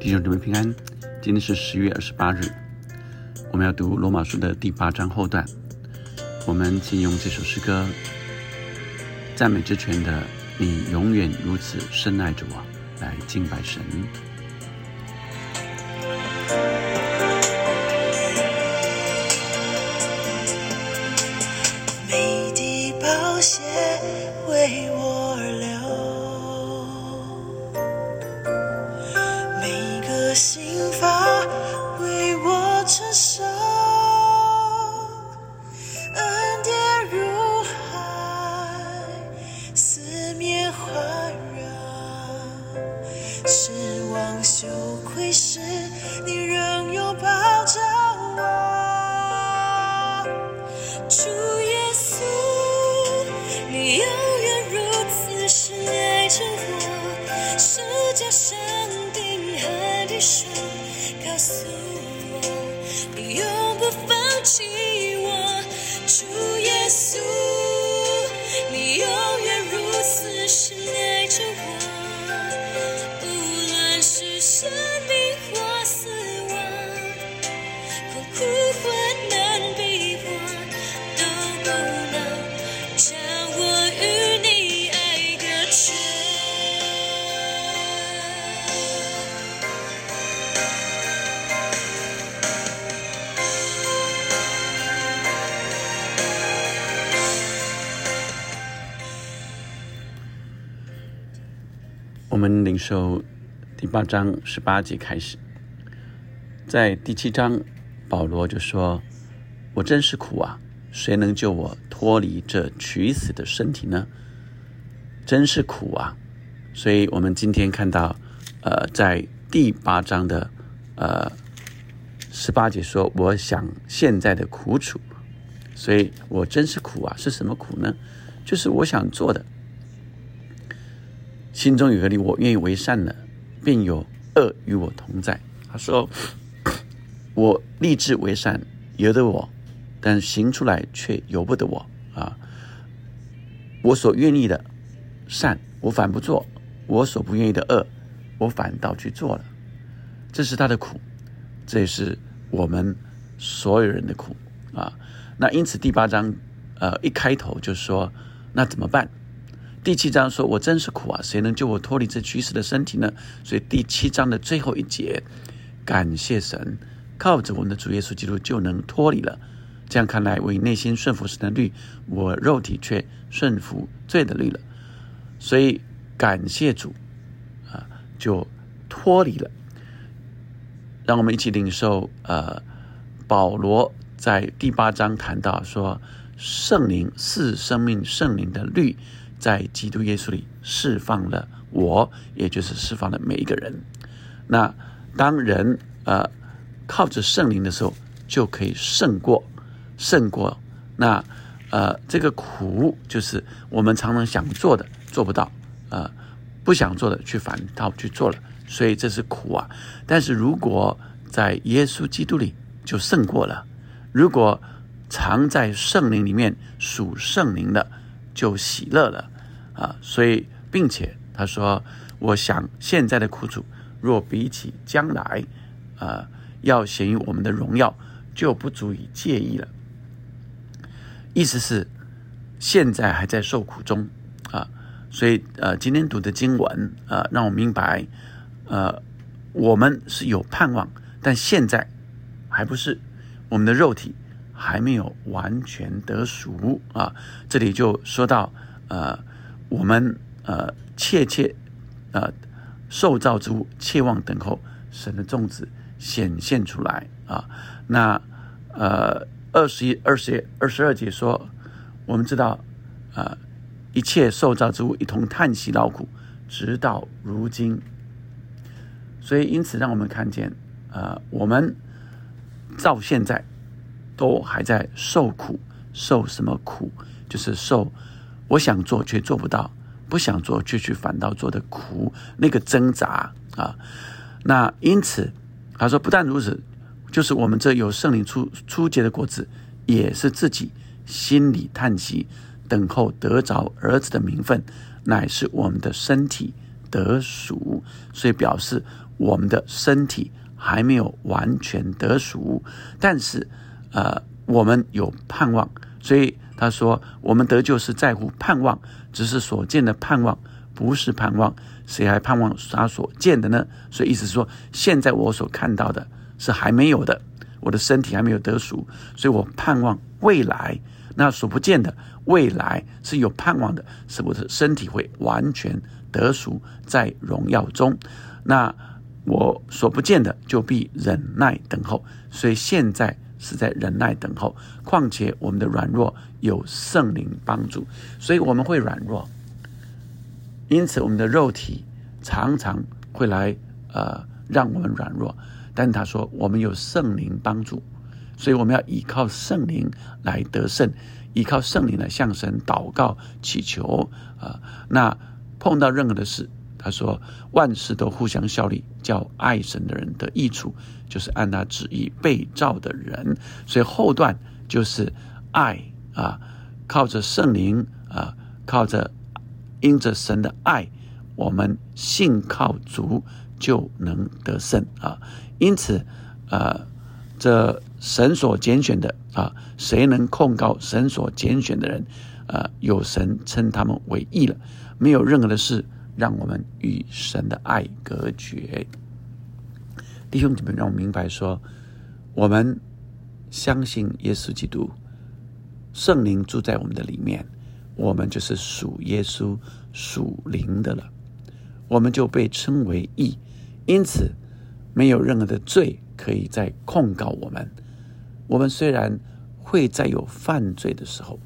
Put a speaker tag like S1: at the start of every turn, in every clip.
S1: 弟兄姊妹平安，今天是十月二十八日，我们要读罗马书的第八章后段。我们请用这首诗歌赞美之泉的“你永远如此深爱着我”来敬拜神。
S2: 我
S1: 们领受第八章十八节开始，在第七章，保罗就说：“我真是苦啊！谁能救我脱离这取死的身体呢？真是苦啊！”所以，我们今天看到，呃，在第八章的呃十八节说：“我想现在的苦楚，所以我真是苦啊！是什么苦呢？就是我想做的。”心中有个你，我愿意为善了，便有恶与我同在。他说：“我立志为善，由得我，但行出来却由不得我啊！我所愿意的善，我反不做；我所不愿意的恶，我反倒去做了。这是他的苦，这也是我们所有人的苦啊！那因此第八章呃一开头就说：那怎么办？”第七章说：“我真是苦啊，谁能救我脱离这趋势的身体呢？”所以第七章的最后一节，感谢神，靠着我们的主耶稣基督就能脱离了。这样看来，为内心顺服神的律，我肉体却顺服罪的律了。所以感谢主啊，就脱离了。让我们一起领受。呃，保罗在第八章谈到说，圣灵是生命圣灵的律。在基督耶稣里释放了我，也就是释放了每一个人。那当人呃靠着圣灵的时候，就可以胜过胜过那呃这个苦，就是我们常常想做的做不到，呃不想做的去反倒去做了，所以这是苦啊。但是如果在耶稣基督里就胜过了，如果常在圣灵里面属圣灵的。就喜乐了啊！所以，并且他说：“我想现在的苦楚，若比起将来，啊，要显于我们的荣耀，就不足以介意了。”意思是现在还在受苦中啊！所以，呃，今天读的经文啊，让我明白，呃，我们是有盼望，但现在还不是我们的肉体。还没有完全得赎啊！这里就说到，呃，我们呃切切呃受造之物，切望等候神的种子显现出来啊。那呃二十一、二十二十二节说，我们知道啊，一切受造之物一同叹息劳苦，直到如今。所以因此，让我们看见啊，我们到现在。都还在受苦，受什么苦？就是受我想做却做不到，不想做却去反倒做的苦，那个挣扎啊。那因此他说，不但如此，就是我们这有圣灵出出结的果子，也是自己心里叹息，等候得着儿子的名分，乃是我们的身体得赎。所以表示我们的身体还没有完全得赎，但是呃，我们有盼望。所以他说，我们得救是在乎盼望，只是所见的盼望不是盼望。谁还盼望他所见的呢？所以意思是说，现在我所看到的是还没有的，我的身体还没有得赎，所以我盼望未来。那所不见的未来是有盼望的，是我的身体会完全得赎在荣耀中。那我所不见的就必忍耐等候，所以现在是在忍耐等候。况且我们的软弱有圣灵帮助，所以我们会软弱。因此，我们的肉体常常会来呃让我们软弱，但他说我们有圣灵帮助，所以我们要依靠圣灵来得胜，依靠圣灵来向神祷告祈求啊。那碰到任何的事，他说万事都互相效力，叫爱神的人得益处，就是按他旨意被造的人。所以后段就是爱啊，靠着圣灵啊，靠着。因着神的爱，我们信靠足就能得胜啊！因此，呃，这神所拣选的啊，谁能控告神所拣选的人？呃，有神称他们为义了，没有任何的事让我们与神的爱隔绝。弟兄姊妹，让我明白说，我们相信耶稣基督，圣灵住在我们的里面。我们就是属耶稣、属灵的了，我们就被称为义，因此没有任何的罪可以再控告我们。我们虽然会再有犯罪的时候，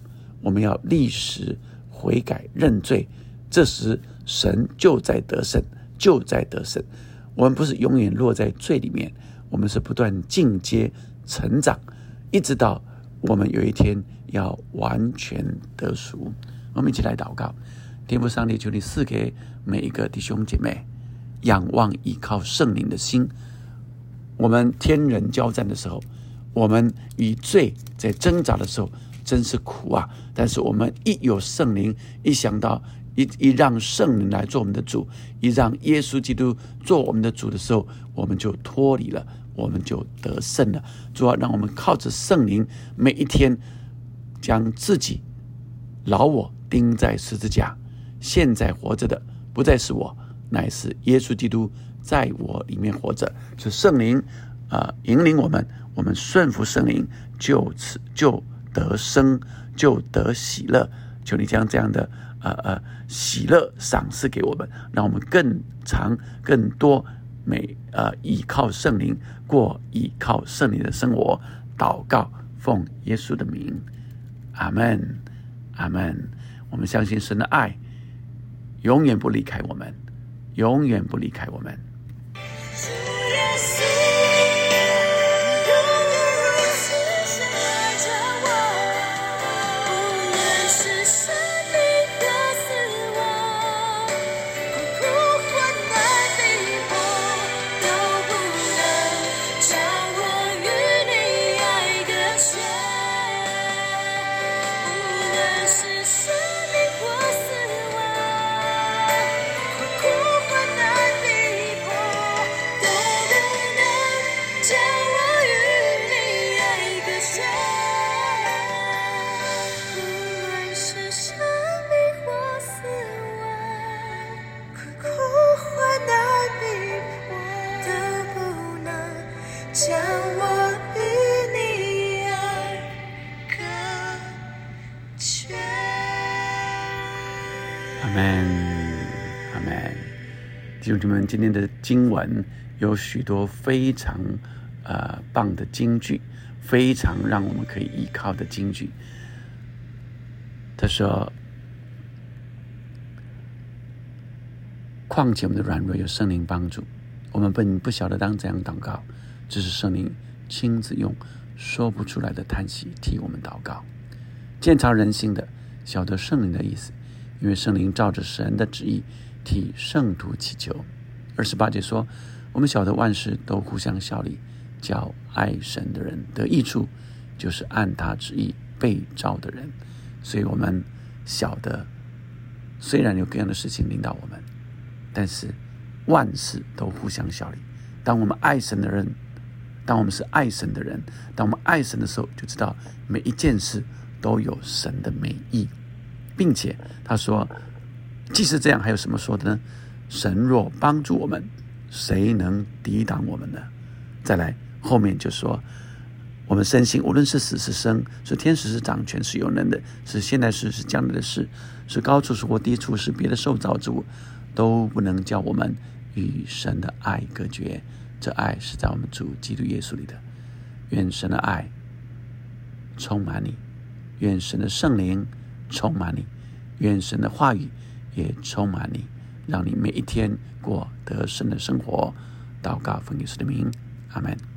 S1: 我们要立时悔改认罪，这时神就在得胜，就在得胜。我们不是永远落在罪里面，我们是不断进阶成长，一直到我们有一天。要完全得赎，我们一起来祷告。天父上帝，求你赐给每一个弟兄姐妹仰望依靠圣灵的心。我们天人交战的时候，我们与罪在挣扎的时候，真是苦啊！但是我们一有圣灵，一想到一一让圣灵来做我们的主，一让耶稣基督做我们的主的时候，我们就脱离了，我们就得胜了。主要让我们靠着圣灵，每一天。将自己老我钉在十字架，现在活着的不再是我，乃是耶稣基督在我里面活着。是圣灵啊引领我们，我们顺服圣灵，就此就得生，就得喜乐。求你将这样的呃呃喜乐赏赐给我们，让我们更长更多美呃倚靠圣灵过依靠圣灵的生活。祷告，奉耶稣的名。阿门，阿门。我们相信神的爱永远不离开我们，永远不离开我们。阿门，阿门。弟兄姊妹，今天的经文有许多非常呃棒的金句，非常让我们可以依靠的金句。他说：“况且我们的软弱有圣灵帮助，我们本不晓得当怎样祷告，只是圣灵亲自用说不出来的叹息替我们祷告。鉴察人心的，晓得圣灵的意思。”因为圣灵照着神的旨意替圣徒祈求。二十八节说：“我们晓得万事都互相效力，叫爱神的人得益处，就是按他旨意被召的人，所以我们晓得，虽然有各样的事情领导我们，但是万事都互相效力。当我们爱神的人，当我们是爱神的人，当我们爱神的时候，就知道每一件事都有神的美意，并且他说，即使这样，还有什么说的呢？神若帮助我们，谁能抵挡我们呢？再来后面就说。我们深信，无论是死是生，是天使是掌权是有能的，是现代事是将来的事，是高处是或低处是别的受造之物，都不能叫我们与神的爱隔绝。这爱是在我们主基督耶稣里的。愿神的爱充满你，愿神的圣灵充满你，愿神的话语也充满你，让你每一天过得胜的生活。祷告奉耶稣的名，阿门。